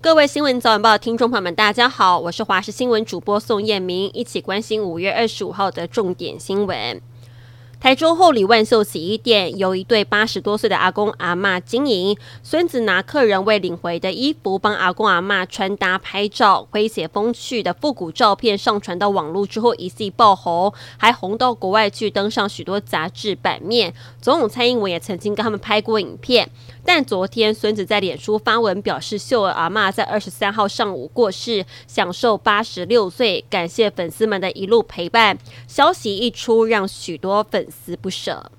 各位新闻早晚报听众朋友们，大家好，我是华视新闻主播宋彦明，一起关心五月二十五号的重点新闻。台中后里万秀洗衣店由一对八十多岁的阿公阿嬷经营，孙子拿客人未领回的衣服帮阿公阿嬷穿搭拍照，诙谐风趣的复古照片上传到网络之后一夕爆红，还红到国外去登上许多杂志版面。总统蔡英文也曾经跟他们拍过影片。但昨天孙子在脸书发文表示，秀儿阿嬷在二十三号上午过世，享寿八十六岁，感谢粉丝们的一路陪伴。消息一出，让许多粉丝不舍。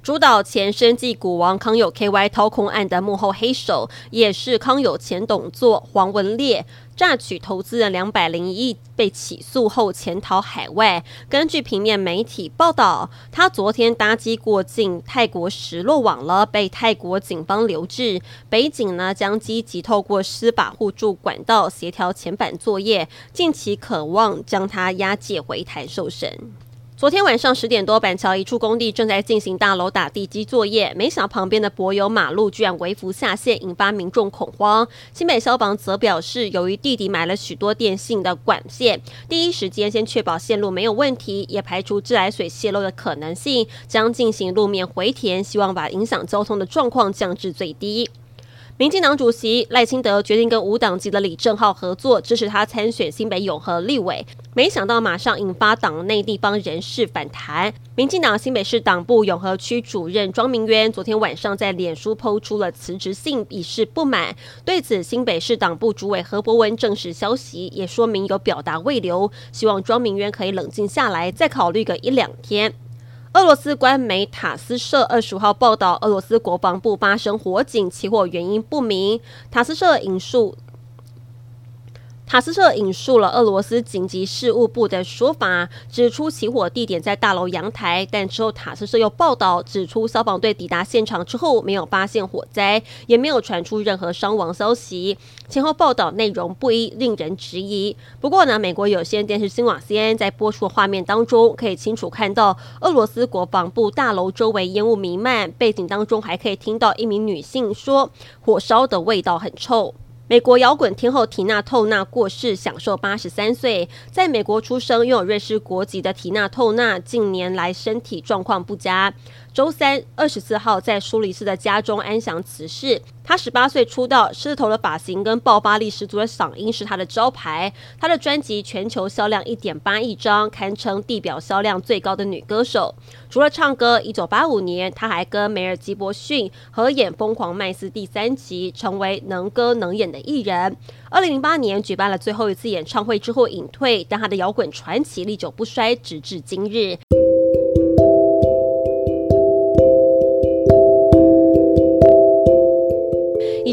主导前生技股王康友 KY 掏空案的幕后黑手，也是康友前董座黄文烈，诈取投资人两百零亿被起诉后潜逃海外。根据平面媒体报道，他昨天搭机过境泰国时落网了，被泰国警方留置。北警呢将积极透过司法互助管道协调遣返作业，近期渴望将他押解回台受审。昨天晚上十点多，板桥一处工地正在进行大楼打地基作业，没想到旁边的柏油马路居然微幅下陷，引发民众恐慌。新北消防则表示，由于地底埋了许多电信的管线，第一时间先确保线路没有问题，也排除自来水泄漏的可能性，将进行路面回填，希望把影响交通的状况降至最低。民进党主席赖清德决定跟无党籍的李正皓合作，支持他参选新北永和立委。没想到马上引发党内地方人士反弹。民进党新北市党部永和区主任庄明渊昨天晚上在脸书抛出了辞职信，以示不满。对此，新北市党部主委何博文证实消息，也说明有表达未留，希望庄明渊可以冷静下来，再考虑个一两天。俄罗斯官媒塔斯社二十五号报道，俄罗斯国防部发生火警，起火原因不明。塔斯社引述。塔斯社引述了俄罗斯紧急事务部的说法，指出起火地点在大楼阳台，但之后塔斯社又报道指出，消防队抵达现场之后没有发现火灾，也没有传出任何伤亡消息。前后报道内容不一，令人质疑。不过呢，美国有线电视新网 CNN 在播出的画面当中，可以清楚看到俄罗斯国防部大楼周围烟雾弥漫，背景当中还可以听到一名女性说：“火烧的味道很臭。”美国摇滚天后缇娜·透纳过世，享受八十三岁。在美国出生、拥有瑞士国籍的缇娜·透纳，近年来身体状况不佳。周三二十四号在苏黎世的家中安详辞世。他十八岁出道，狮子头的发型跟爆发力十足的嗓音是他的招牌。他的专辑全球销量一点八亿张，堪称地表销量最高的女歌手。除了唱歌，一九八五年他还跟梅尔吉伯逊合演《疯狂麦斯》第三集，成为能歌能演的艺人。二零零八年举办了最后一次演唱会之后隐退，但他的摇滚传奇历久不衰，直至今日。